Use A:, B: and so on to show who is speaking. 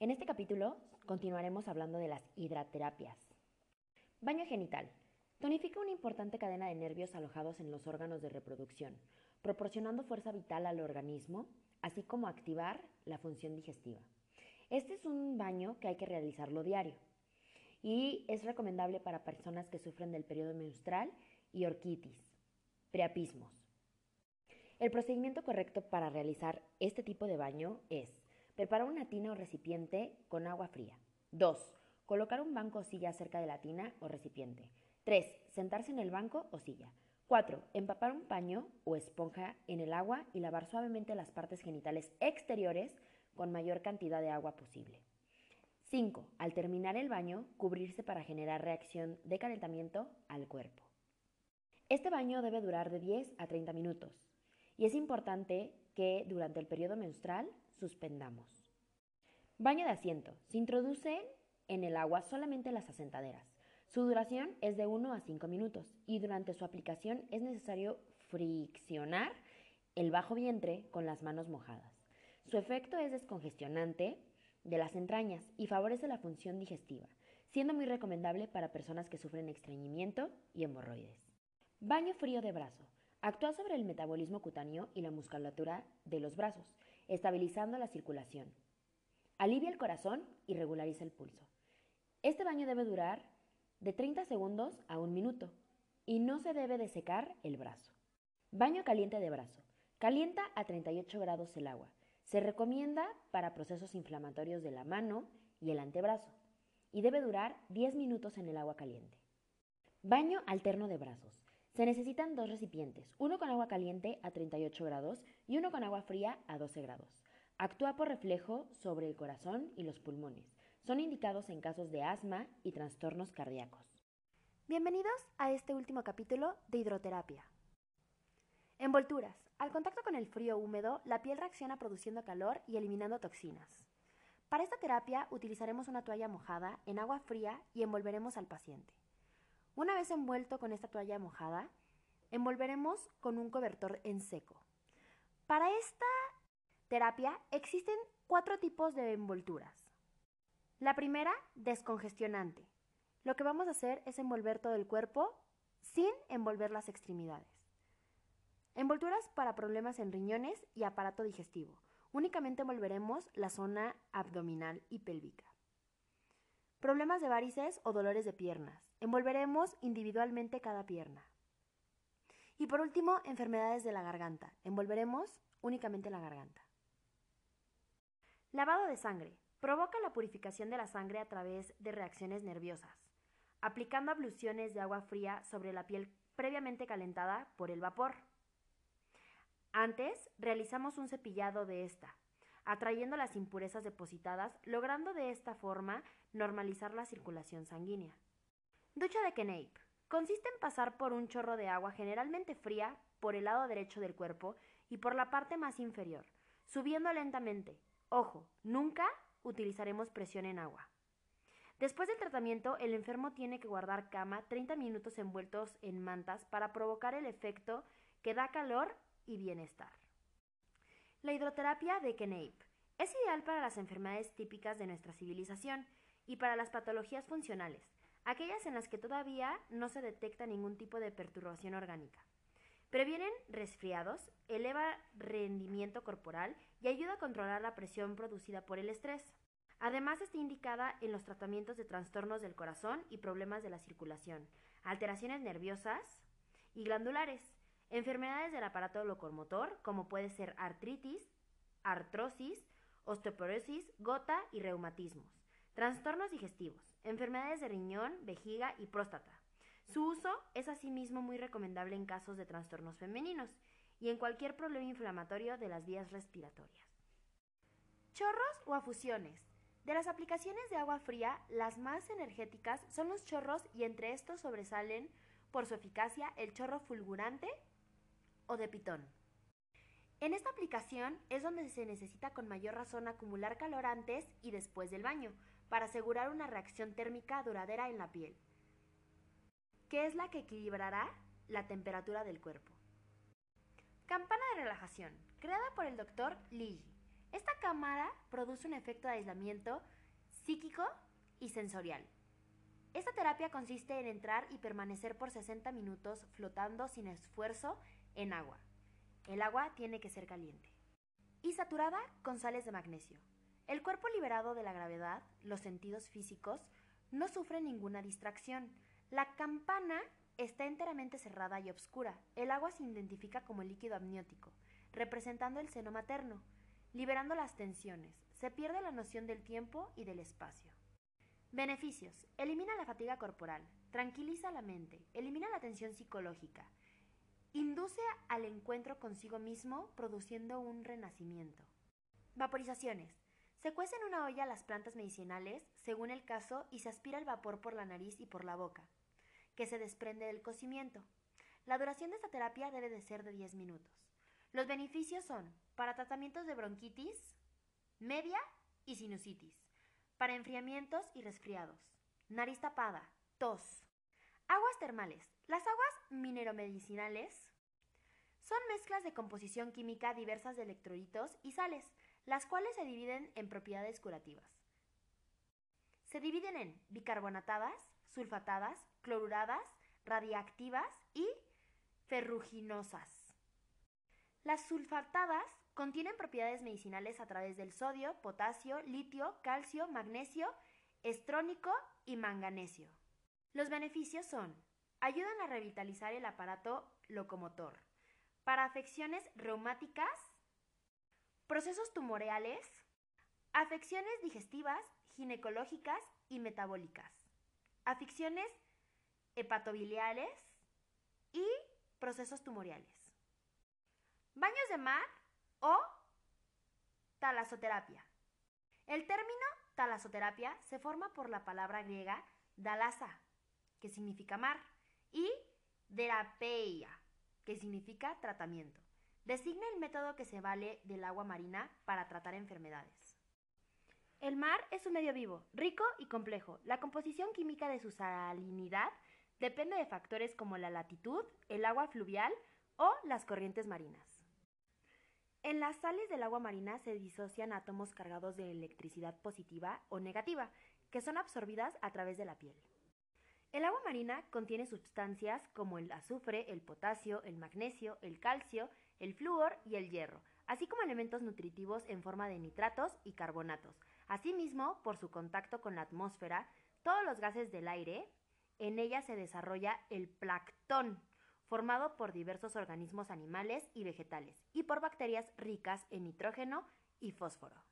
A: En este capítulo continuaremos hablando de las hidraterapias. Baño genital. Tonifica una importante cadena de nervios alojados en los órganos de reproducción, proporcionando fuerza vital al organismo, así como activar la función digestiva. Este es un baño que hay que realizarlo diario y es recomendable para personas que sufren del periodo menstrual y orquitis, preapismos. El procedimiento correcto para realizar este tipo de baño es preparar una tina o recipiente con agua fría. 2. Colocar un banco o silla cerca de la tina o recipiente. 3. Sentarse en el banco o silla. 4. Empapar un paño o esponja en el agua y lavar suavemente las partes genitales exteriores con mayor cantidad de agua posible. 5. Al terminar el baño, cubrirse para generar reacción de calentamiento al cuerpo. Este baño debe durar de 10 a 30 minutos y es importante que durante el periodo menstrual suspendamos. Baño de asiento. Se introduce en el agua solamente las asentaderas. Su duración es de 1 a 5 minutos y durante su aplicación es necesario friccionar el bajo vientre con las manos mojadas. Su efecto es descongestionante de las entrañas y favorece la función digestiva, siendo muy recomendable para personas que sufren estreñimiento y hemorroides. Baño frío de brazo. Actúa sobre el metabolismo cutáneo y la musculatura de los brazos, estabilizando la circulación. Alivia el corazón y regulariza el pulso. Este baño debe durar de 30 segundos a un minuto y no se debe de secar el brazo. Baño caliente de brazo. Calienta a 38 grados el agua. Se recomienda para procesos inflamatorios de la mano y el antebrazo y debe durar 10 minutos en el agua caliente. Baño alterno de brazos. Se necesitan dos recipientes, uno con agua caliente a 38 grados y uno con agua fría a 12 grados. Actúa por reflejo sobre el corazón y los pulmones. Son indicados en casos de asma y trastornos cardíacos.
B: Bienvenidos a este último capítulo de hidroterapia. Envolturas. Al contacto con el frío húmedo, la piel reacciona produciendo calor y eliminando toxinas. Para esta terapia utilizaremos una toalla mojada en agua fría y envolveremos al paciente. Una vez envuelto con esta toalla mojada, envolveremos con un cobertor en seco. Para esta terapia existen cuatro tipos de envolturas. La primera, descongestionante. Lo que vamos a hacer es envolver todo el cuerpo sin envolver las extremidades. Envolturas para problemas en riñones y aparato digestivo. Únicamente envolveremos la zona abdominal y pélvica. Problemas de varices o dolores de piernas. Envolveremos individualmente cada pierna. Y por último, enfermedades de la garganta. Envolveremos únicamente la garganta. Lavado de sangre. Provoca la purificación de la sangre a través de reacciones nerviosas, aplicando abluciones de agua fría sobre la piel previamente calentada por el vapor. Antes, realizamos un cepillado de esta, atrayendo las impurezas depositadas, logrando de esta forma normalizar la circulación sanguínea. Ducha de Keneip. Consiste en pasar por un chorro de agua generalmente fría por el lado derecho del cuerpo y por la parte más inferior, subiendo lentamente. Ojo, nunca utilizaremos presión en agua. Después del tratamiento, el enfermo tiene que guardar cama 30 minutos envueltos en mantas para provocar el efecto que da calor y bienestar. La hidroterapia de Keneip es ideal para las enfermedades típicas de nuestra civilización y para las patologías funcionales, aquellas en las que todavía no se detecta ningún tipo de perturbación orgánica. Previenen resfriados, eleva rendimiento corporal y ayuda a controlar la presión producida por el estrés. Además está indicada en los tratamientos de trastornos del corazón y problemas de la circulación, alteraciones nerviosas y glandulares, Enfermedades del aparato locomotor, como puede ser artritis, artrosis, osteoporosis, gota y reumatismos. Trastornos digestivos, enfermedades de riñón, vejiga y próstata. Su uso es asimismo muy recomendable en casos de trastornos femeninos y en cualquier problema inflamatorio de las vías respiratorias. Chorros o afusiones. De las aplicaciones de agua fría, las más energéticas son los chorros y entre estos sobresalen por su eficacia el chorro fulgurante o de pitón. En esta aplicación es donde se necesita con mayor razón acumular calor antes y después del baño, para asegurar una reacción térmica duradera en la piel, que es la que equilibrará la temperatura del cuerpo. Campana de relajación, creada por el doctor Ligi. Esta cámara produce un efecto de aislamiento psíquico y sensorial. Esta terapia consiste en entrar y permanecer por 60 minutos flotando sin esfuerzo en agua. El agua tiene que ser caliente. Y saturada con sales de magnesio. El cuerpo liberado de la gravedad, los sentidos físicos, no sufre ninguna distracción. La campana está enteramente cerrada y oscura. El agua se identifica como líquido amniótico, representando el seno materno, liberando las tensiones. Se pierde la noción del tiempo y del espacio. Beneficios. Elimina la fatiga corporal, tranquiliza la mente, elimina la tensión psicológica, induce al encuentro consigo mismo produciendo un renacimiento. Vaporizaciones. Se cuece en una olla las plantas medicinales, según el caso, y se aspira el vapor por la nariz y por la boca, que se desprende del cocimiento. La duración de esta terapia debe de ser de 10 minutos. Los beneficios son para tratamientos de bronquitis, media y sinusitis para enfriamientos y resfriados, nariz tapada, tos. Aguas termales. Las aguas mineromedicinales son mezclas de composición química diversas de electrolitos y sales, las cuales se dividen en propiedades curativas. Se dividen en bicarbonatadas, sulfatadas, cloruradas, radiactivas y ferruginosas. Las sulfatadas Contienen propiedades medicinales a través del sodio, potasio, litio, calcio, magnesio, estrónico y manganesio. Los beneficios son ayudan a revitalizar el aparato locomotor, para afecciones reumáticas, procesos tumoreales, afecciones digestivas, ginecológicas y metabólicas, afecciones hepatobiliares y procesos tumoriales. Baños de mar o talasoterapia. El término talasoterapia se forma por la palabra griega dalasa, que significa mar, y derapeia, que significa tratamiento. Designa el método que se vale del agua marina para tratar enfermedades. El mar es un medio vivo, rico y complejo. La composición química de su salinidad depende de factores como la latitud, el agua fluvial o las corrientes marinas. En las sales del agua marina se disocian átomos cargados de electricidad positiva o negativa, que son absorbidas a través de la piel. El agua marina contiene sustancias como el azufre, el potasio, el magnesio, el calcio, el flúor y el hierro, así como elementos nutritivos en forma de nitratos y carbonatos. Asimismo, por su contacto con la atmósfera, todos los gases del aire, en ella se desarrolla el plancton, formado por diversos organismos animales y vegetales, y por bacterias ricas en nitrógeno y fósforo.